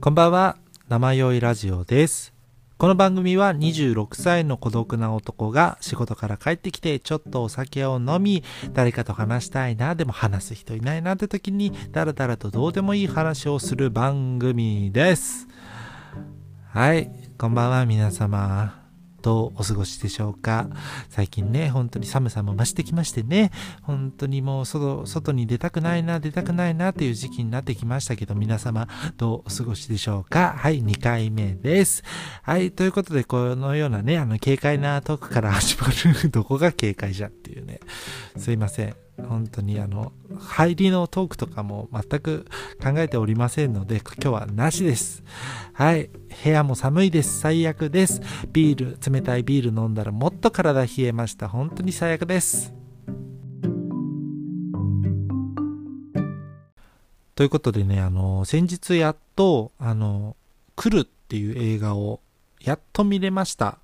こんばんは、生酔いラジオです。この番組は26歳の孤独な男が仕事から帰ってきてちょっとお酒を飲み、誰かと話したいな、でも話す人いないなって時にダラダラとどうでもいい話をする番組です。はい、こんばんは皆様。どうお過ごしでしょうか？最近ね、本当に寒さも増してきましてね、本当にもう外、外に出たくないな、出たくないなっていう時期になってきましたけど、皆様どうお過ごしでしょうか？はい、2回目です。はい、ということで、このようなね、あの、軽快なトークから始まる、どこが軽快じゃっていうね、すいません。本当にあの、入りのトークとかも全く考えておりませんので、今日はなしです。はい。部屋も寒いです。最悪です。ビール、冷たいビール飲んだらもっと体冷えました。本当に最悪です。ということでね、あの、先日やっと、あの、来るっていう映画をやっと見れました。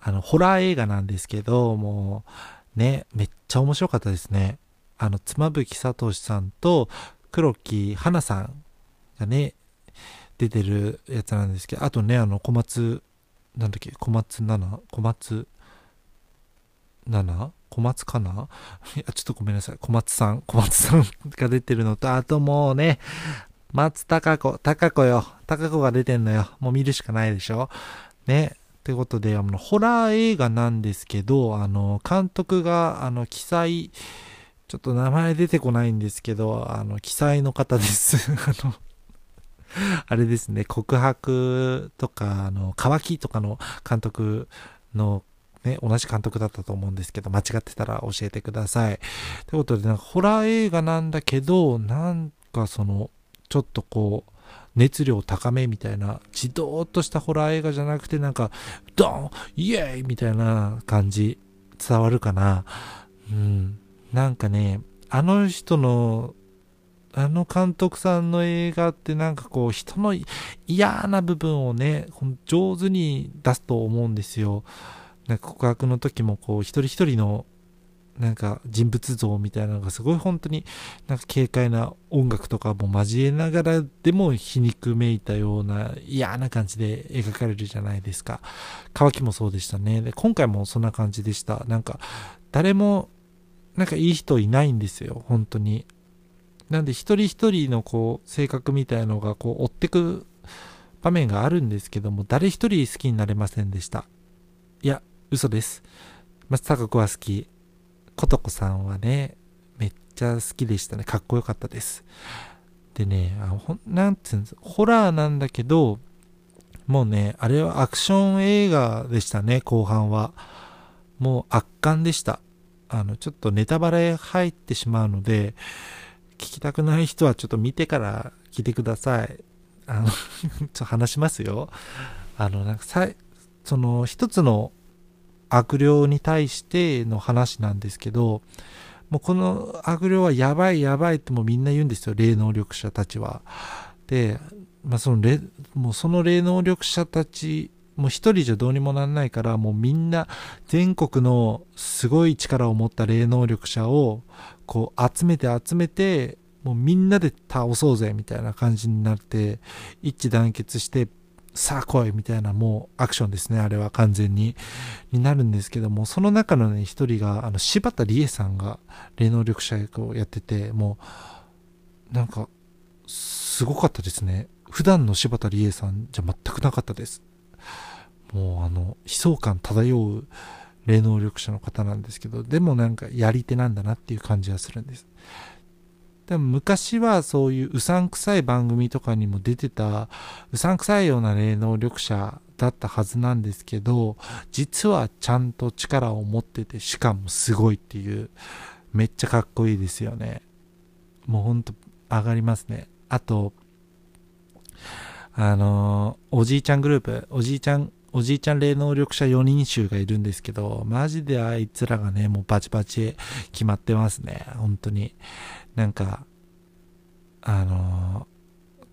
あの、ホラー映画なんですけど、もう、ね、めっちゃ面白かったですね。あの、妻夫木聡さんと黒木花さんがね、出てるやつなんですけど、あとね、あの、小松、なんだっけ、小松菜奈小松、奈？小松かな？いや、ちょっとごめんなさい。小松さん、小松さんが出てるのと、あともうね、松たか子、たか子よ。たか子が出てんのよ。もう見るしかないでしょ。ね。ということで、あの、ホラー映画なんですけど、あの、監督が、あの、記載、ちょっと名前出てこないんですけど、あの、記載の方です。あの、あれですね、告白とか、あの、乾きとかの監督の、ね、同じ監督だったと思うんですけど、間違ってたら教えてください。ということで、なんかホラー映画なんだけど、なんかその、ちょっとこう、熱量高めみたいな、じどーっとしたホラー映画じゃなくて、なんか、ドンイエーイみたいな感じ、伝わるかなうん。なんかね、あの人の、あの監督さんの映画ってなんかこう人の嫌な部分をね、上手に出すと思うんですよ。なんか告白の時もこう一人一人のなんか人物像みたいなのがすごい本当になんか軽快な音楽とかも交えながらでも皮肉めいたような嫌な感じで描かれるじゃないですか。乾きもそうでしたね。で、今回もそんな感じでした。なんか誰もなんかいい人いないんですよ、本当に。なんで一人一人のこう性格みたいのがこう追ってく場面があるんですけども、誰一人好きになれませんでした。いや、嘘です。松坂子は好き。ことこさんはね、めっちゃ好きでしたね。かっこよかったです。でね、あほんなんつうんですホラーなんだけど、もうね、あれはアクション映画でしたね、後半は。もう圧巻でした。あの、ちょっとネタバレ入ってしまうので、聞きたくない人はちょっと見てから聞いてください。あの、ちょっと話しますよ。あの、なんかさ、その一つの悪霊に対しての話なんですけど、もうこの悪霊はやばいやばいってもうみんな言うんですよ、霊能力者たちは。で、まあその霊、もうその霊能力者たち、もう一人じゃどうにもなんないから、もうみんな全国のすごい力を持った霊能力者をこう集めて集めて、もうみんなで倒そうぜみたいな感じになって、一致団結して、さあ来いみたいなもうアクションですね、あれは完全に。になるんですけども、その中のね、一人が、あの、柴田理恵さんが霊能力者役をやってて、もう、なんか、すごかったですね。普段の柴田理恵さんじゃ全くなかったです。もうあの、悲壮感漂う霊能力者の方なんですけど、でもなんかやり手なんだなっていう感じはするんです。でも昔はそういううさんくさい番組とかにも出てたうさんくさいような霊能力者だったはずなんですけど、実はちゃんと力を持ってて、しかもすごいっていう、めっちゃかっこいいですよね。もうほんと上がりますね。あと、あのーおじいちゃんグループ、おじいちゃん、おじいちゃん霊能力者4人衆がいるんですけど、マジであいつらがね、もうバチバチ決まってますね。本当に。なんか、あのー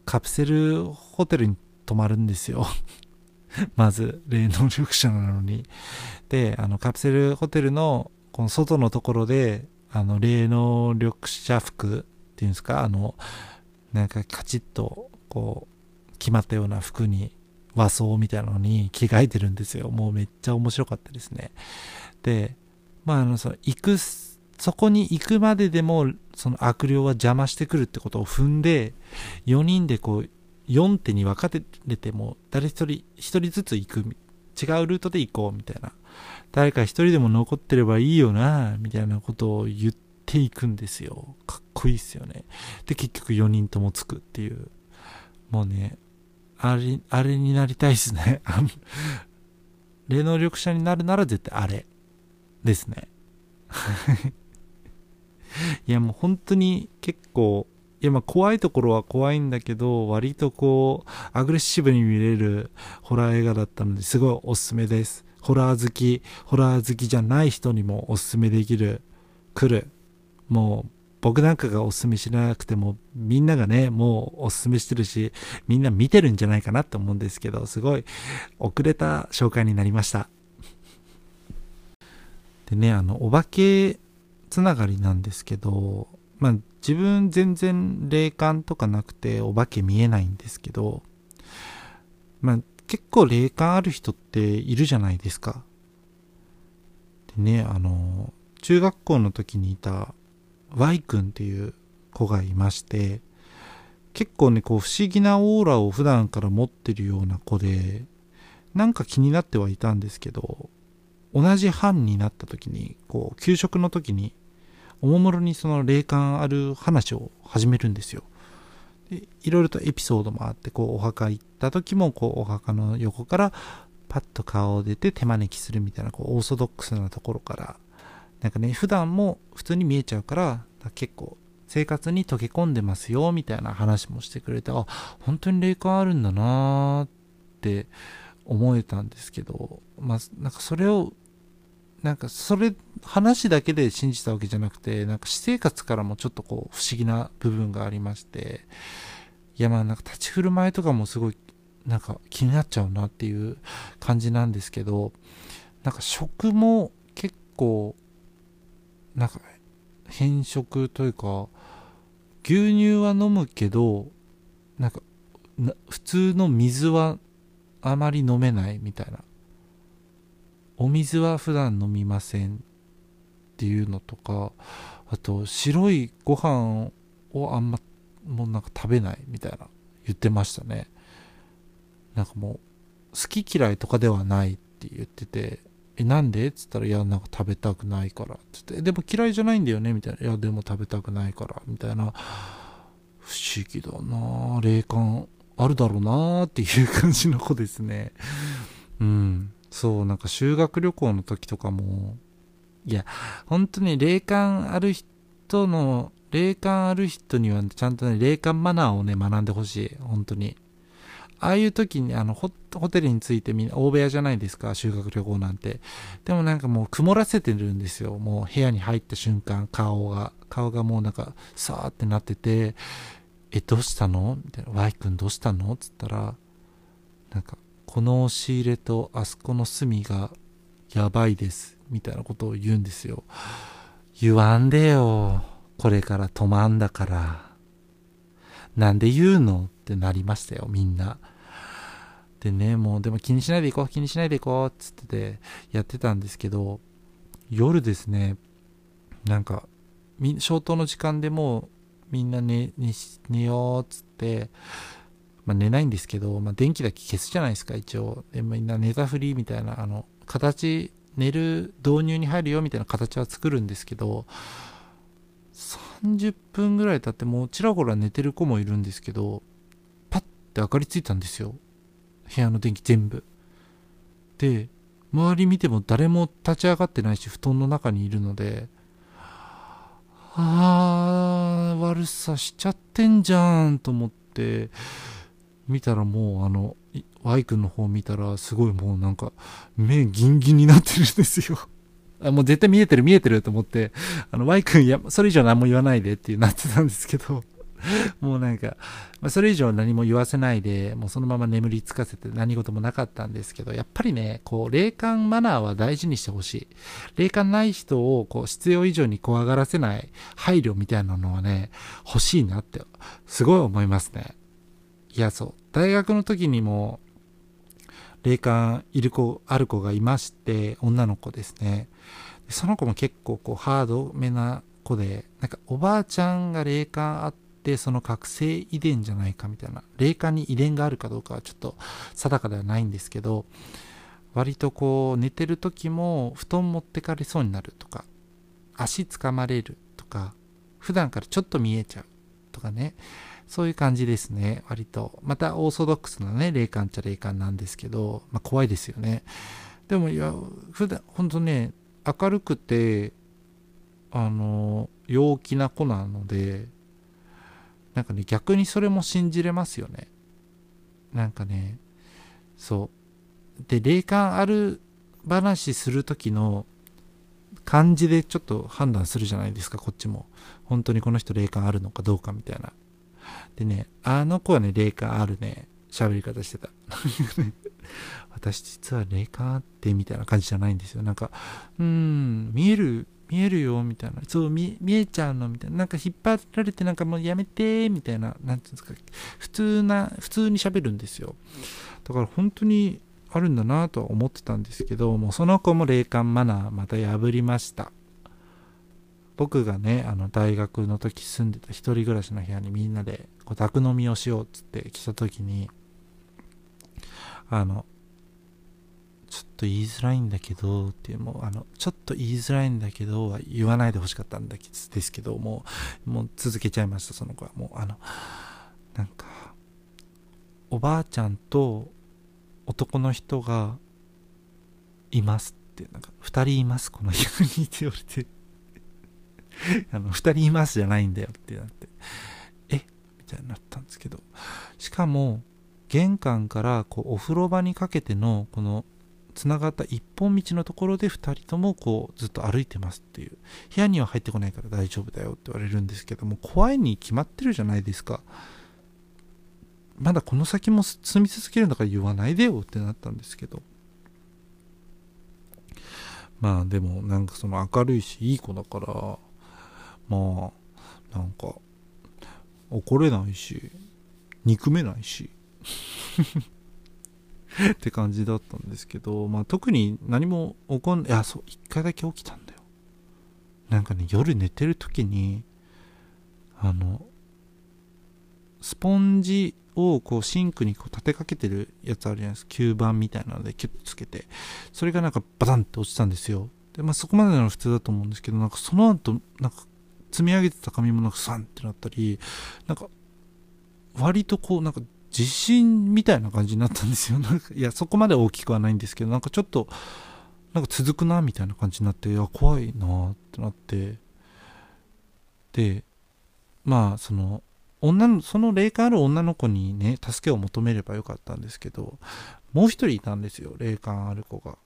カプセルホテルに泊まるんですよ。まず、霊能力者なのに。で、あの、カプセルホテルの、この外のところで、あの、霊能力者服っていうんですか、あの、なんかカチッと、こう、決まったような服に和装みたいなのに着替えてるんですよ。もうめっちゃ面白かったですね。で、まあ、あの、その、行く、そこに行くまででも、その悪霊は邪魔してくるってことを踏んで、4人でこう、4手に分かれても、誰一人、一人ずつ行く、違うルートで行こう、みたいな。誰か一人でも残ってればいいよな、みたいなことを言っていくんですよ。かっこいいっすよね。で、結局4人ともつくっていう。もうね、あれ、あれになりたいですね。霊能力者になるなら絶対あれですね。いやもう本当に結構、いやまあ怖いところは怖いんだけど、割とこう、アグレッシブに見れるホラー映画だったのですごいおすすめです。ホラー好き、ホラー好きじゃない人にもおすすめできる、来る。もう僕なんかがおすすめしなくても、みんながね、もうおすすめしてるし、みんな見てるんじゃないかなって思うんですけど、すごい遅れた紹介になりました。でね、あの、お化けつながりなんですけど、まあ自分全然霊感とかなくてお化け見えないんですけど、まあ結構霊感ある人っているじゃないですか。でね、あの、中学校の時にいた Y 君っていう子がいまして結構ねこう不思議なオーラを普段から持ってるような子でなんか気になってはいたんですけど同じ班になった時にこう給食の時におもむろにその霊感ある話を始めるんですよ。でいろいろとエピソードもあってこうお墓行った時もこうお墓の横からパッと顔を出て手招きするみたいなこうオーソドックスなところからなんかね、普段も普通に見えちゃうから、結構生活に溶け込んでますよ、みたいな話もしてくれて、あ、本当に霊感あるんだなーって思えたんですけど、まあ、なんかそれを、なんかそれ、話だけで信じたわけじゃなくて、なんか私生活からもちょっとこう不思議な部分がありまして、いやまあなんか立ち振る舞いとかもすごいなんか気になっちゃうなっていう感じなんですけど、なんか食も結構なんか変色というか牛乳は飲むけどなんか普通の水はあまり飲めないみたいな。お水は普段飲みませんっていうのとかあと白いご飯をあんまもうなんか食べないみたいな言ってましたねなんかもう好き嫌いとかではないって言っててえ、なんで？っつったら、いや、なんか食べたくないから。っつって、でも嫌いじゃないんだよねみたいな。いや、でも食べたくないから。みたいな。不思議だな霊感あるだろうなっていう感じの子ですね。うん。そう、なんか修学旅行の時とかも、いや、本当に霊感ある人の、霊感ある人にはちゃんとね、霊感マナーをね、学んでほしい。本当に。ああいう時にあのホテルについてみんな大部屋じゃないですか修学旅行なんて。でもなんかもう曇らせてるんですよ。もう部屋に入った瞬間顔が。顔がもうなんかさーってなっててえどうしたの？みたいな Y 君どうしたの？っつったらなんかこの押し入れとあそこの隅がやばいですみたいなことを言うんですよ。言わんでよ。これから泊まんだから。なんで言うのってなりましたよ、みんな。でね、もうでも気にしないでいこう、気にしないでいこう、っつっててやってたんですけど、夜ですね、なんか、消灯の時間でもうみんな寝寝寝ようっつって、まあ、寝ないんですけど、まあ、電気だけ消すじゃないですか、一応。で、みんな寝たふりみたいな、あの、形、寝る導入に入るよみたいな形は作るんですけど、30分ぐらい経ってもうちらほら寝てる子もいるんですけどパッて明かりついたんですよ部屋の電気全部で周り見ても誰も立ち上がってないし布団の中にいるのであー悪さしちゃってんじゃんと思って見たらもうあの Y 君の方見たらすごいもうなんか目ギンギンになってるんですよ あもう絶対見えてる見えてると思って、あの、Y 君、や、それ以上何も言わないでってなってたんですけど、もうなんか、まあ、それ以上何も言わせないで、もうそのまま眠りつかせて何事もなかったんですけど、やっぱりね、こう、霊感マナーは大事にしてほしい。霊感ない人を、こう、必要以上に怖がらせない配慮みたいなのはね、欲しいなって、すごい思いますね。いやそう。大学の時にも霊感いる子ある子がいまして女の子ですね。その子も結構こうハードめな子でなんかおばあちゃんが霊感あってその覚醒遺伝じゃないかみたいな霊感に遺伝があるかどうかはちょっと定かではないんですけど割とこう寝てる時も布団持ってかれそうになるとか足つかまれるとか普段からちょっと見えちゃうとかね。そういう感じですね。割と。またオーソドックスなね霊感っちゃ霊感なんですけど、まあ、怖いですよね。でもいや普段ほんとね明るくてあの陽気な子なのでなんかね逆にそれも信じれますよね。なんかねそう。で霊感ある話する時の感じでちょっと判断するじゃないですかこっちも。本当にこの人霊感あるのかどうかみたいな。でねあの子はね霊感あるね。喋り方してた。私実は霊感あってみたいな感じじゃないんですよ。なんかうん見える見えるよみたいな。そう見えちゃうのみたいな。なんか引っ張られてなんかもうやめてみたいな。何ていうんですか。普通な普通に喋るんですよ。だから本当にあるんだなとは思ってたんですけどもうその子も霊感マナーまた破りました。僕がねあの大学の時住んでた一人暮らしの部屋にみんなでこう宅飲みをしようっつって来た時にあのちょっと言いづらいんだけどっていうもうあのちょっと言いづらいんだけどは言わないでほしかったんですけどもうもう続けちゃいましたその子は。もうあのなんかおばあちゃんと男の人がいますってなんか2人いますこの部屋にって言われて。あの2人いますじゃないんだよってなってえ？みたいになったんですけど。しかも玄関からこうお風呂場にかけてのこのつながった一本道のところで2人ともこうずっと歩いてますっていう。部屋には入ってこないから大丈夫だよって言われるんですけども怖いに決まってるじゃないですか。まだこの先も住み続けるんだから言わないでよってなったんですけど。まあでもなんかその明るいしいい子だからまあなんか怒れないし憎めないし って感じだったんですけど、まあ、特に何も起こんいやそう一回だけ起きたんだよ。なんかね夜寝てる時にあのスポンジをこうシンクにこう立てかけてるやつあるじゃないですか。吸盤みたいなのでキュッとつけて。それがなんかバタンって落ちたんですよ。でまあそこまでなら普通だと思うんですけどなんかその後なんか積み上げてた紙もなんかサンってなったりなんか割とこうなんか地震みたいな感じになったんですよ。なんかいや、そこまで大きくはないんですけど、なんかちょっと、なんか続くな、みたいな感じになって、いや、怖いなってなって、で、まあ、その、女の、その霊感ある女の子にね、助けを求めればよかったんですけど、もう一人いたんですよ、霊感ある子が。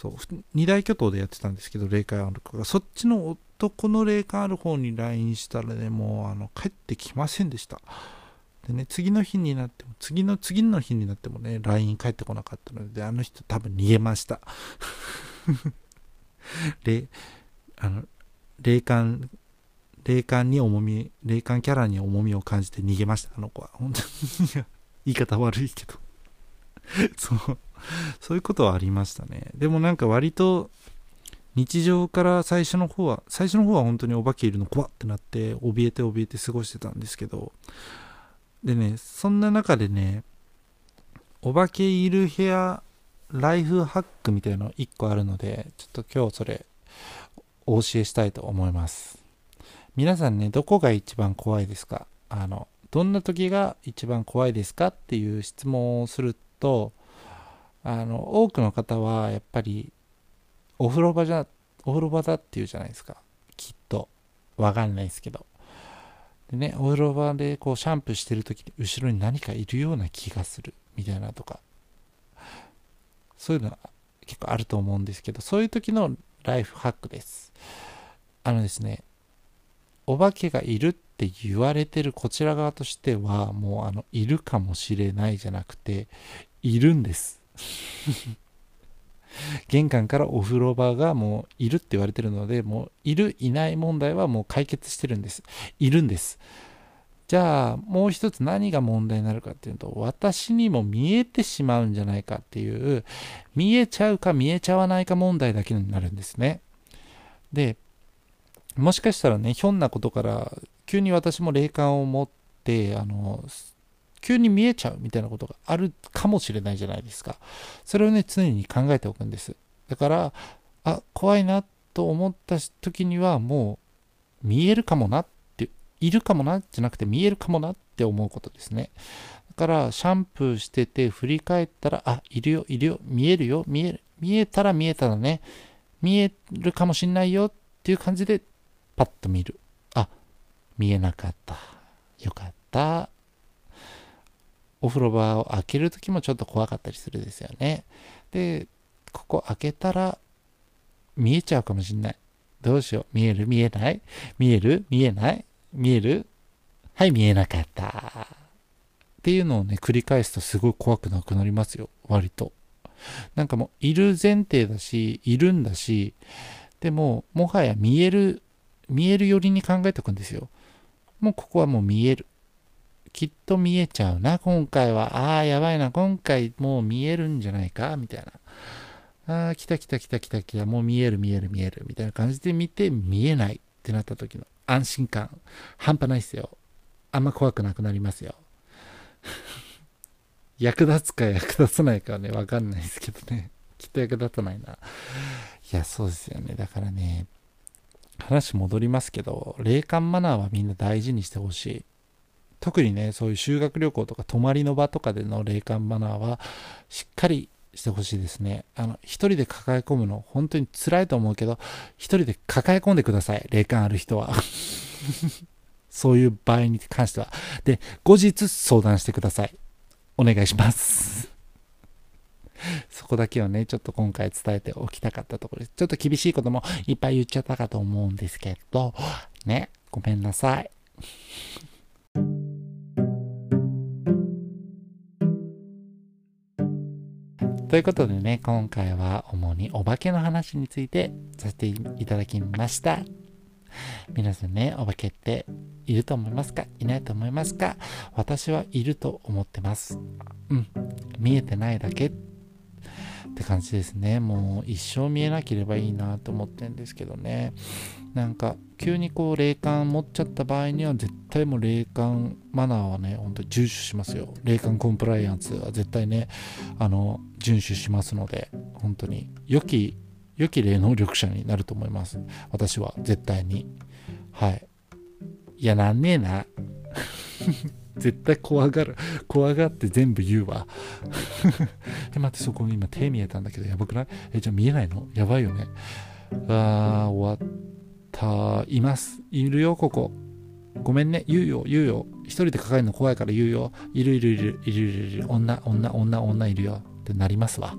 そう、二大巨頭でやってたんですけど、霊感ある子が。そっちの男の霊感ある方に LINE したらね、もう、あの、帰ってきませんでした。でね、次の日になっても、次の次の日になってもね、LINE 返ってこなかったので、あの人多分逃げました。霊、あの、霊感、霊感に重み、霊感キャラに重みを感じて逃げました、あの子は。本当に言い方悪いけど そう、そういうことはありましたね。でもなんか割と、日常から最初の方は、最初の方は本当にお化けいるの怖ってなって、怯えて怯えて過ごしてたんですけど、でね、そんな中でね、お化けいる部屋ライフハックみたいなの1個あるので、ちょっと今日それお教えしたいと思います。皆さんね、どこが一番怖いですか？あの、どんな時が一番怖いですか？っていう質問をすると、あの、多くの方はやっぱりお風呂場じゃ、お風呂場だっていうじゃないですか。きっと。わかんないですけど。でね、お風呂場でこうシャンプーしてる時に後ろに何かいるような気がするみたいなとか、そういうのは結構あると思うんですけど、そういう時のライフハックです。あのですね、お化けがいるって言われてるこちら側としては、もうあの、いるかもしれないじゃなくて、いるんです。玄関からお風呂場がもういるって言われてるのでもういるいない問題はもう解決してるんです。いるんです。じゃあもう一つ何が問題になるかっていうと私にも見えてしまうんじゃないかっていう見えちゃうか見えちゃわないか問題だけになるんですね。でもしかしたらねひょんなことから急に私も霊感を持ってあの急に見えちゃうみたいなことがあるかもしれないじゃないですか。それをね常に考えておくんです。だからあ怖いなと思った時にはもう見えるかもなっているかもなじゃなくて見えるかもなって思うことですね。だからシャンプーしてて振り返ったらあいるよいるよ見えるよ見える見えたら見えたらね見えるかもしんないよっていう感じでパッと見る。あ見えなかった。よかった。お風呂場を開けるときもちょっと怖かったりするですよねでここ開けたら見えちゃうかもしんない。どうしよう。見える？見えない？見える？見えない？見える？はい、見えなかった。っていうのをね、繰り返すとすごい怖くなくなりますよ。割と。なんかもう、いる前提だし、いるんだし、でも、もはや見える、見える寄りに考えておくんですよ。もうここはもう見える。きっと見えちゃうな、今回は。ああ、やばいな、今回もう見えるんじゃないか？みたいな。ああ、来た来た来た来た来た、もう見える見える見えるみたいな感じで見て見えないってなった時の安心感、半端ないっすよ。あんま怖くなくなりますよ。役立つか役立たないかはね、わかんないですけどね。きっと役立たないな。いや、そうですよね。だからね、話戻りますけど、霊感マナーはみんな大事にしてほしい。特にね、そういう修学旅行とか泊まりの場とかでの霊感マナーは、しっかりしてほしいですね。あの、一人で抱え込むの、本当に辛いと思うけど、一人で抱え込んでください。霊感ある人は。そういう場合に関しては。で、後日相談してください。お願いします。そこだけをね、ちょっと今回伝えておきたかったところです。ちょっと厳しいこともいっぱい言っちゃったかと思うんですけど、ね、ごめんなさい。ということでね、今回は主にお化けの話についてさせていただきました。皆さんね、お化けっていると思いますか？いないと思いますか？私はいると思ってます。うん。見えてないだけって感じですね。もう一生見えなければいいなと思ってるんですけどね。なんか急にこう霊感持っちゃった場合には絶対もう霊感マナーはね、本当に遵守しますよ。霊感コンプライアンスは絶対ね、あの、遵守しますので、本当に良き、良き霊能力者になると思います。私は絶対に。はい。いや、なんねえな。絶対怖がる。怖がって全部言うわ。え、待って、そこ今手見えたんだけど、やばくない？え、じゃあ見えないの？やばいよね。あー、終わった。います。いるよ、ここ。ごめんね。言うよ、言うよ。一人で抱えるの怖いから言うよ。いるいるいる、いるいるいる。女、女、女、女いるよ。ってなりますわ。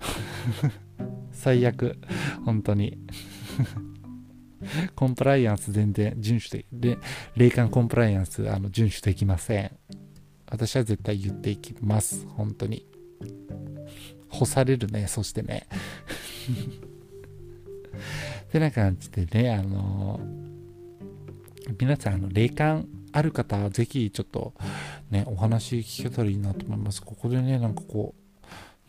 最悪。本当に。コンプライアンス全然遵守で、霊感コンプライアンスあの遵守できません。私は絶対言っていきます。本当に。干されるね、そしてね。ってな感じでね、あの皆さん、あの、霊感ある方ぜひちょっとね、お話聞けたらいいなと思います。ここでね、なんかこう、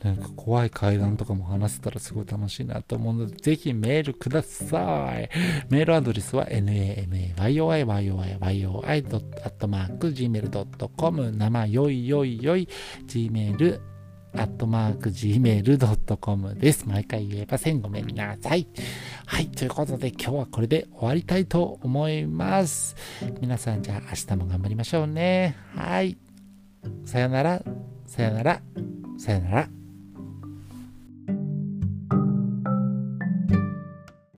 なんか怖い階段とかも話せたらすごい楽しいなと思うので、ぜひメールください。メールアドレスは namayoiyoiyoi.gmail.com 生よいよいよい gmail アットマーク gmail.com です。毎回言えません。ごめんなさい。はい。ということで今日はこれで終わりたいと思います。皆さんじゃあ明日も頑張りましょうね。はい。さよなら。さよなら。さよなら。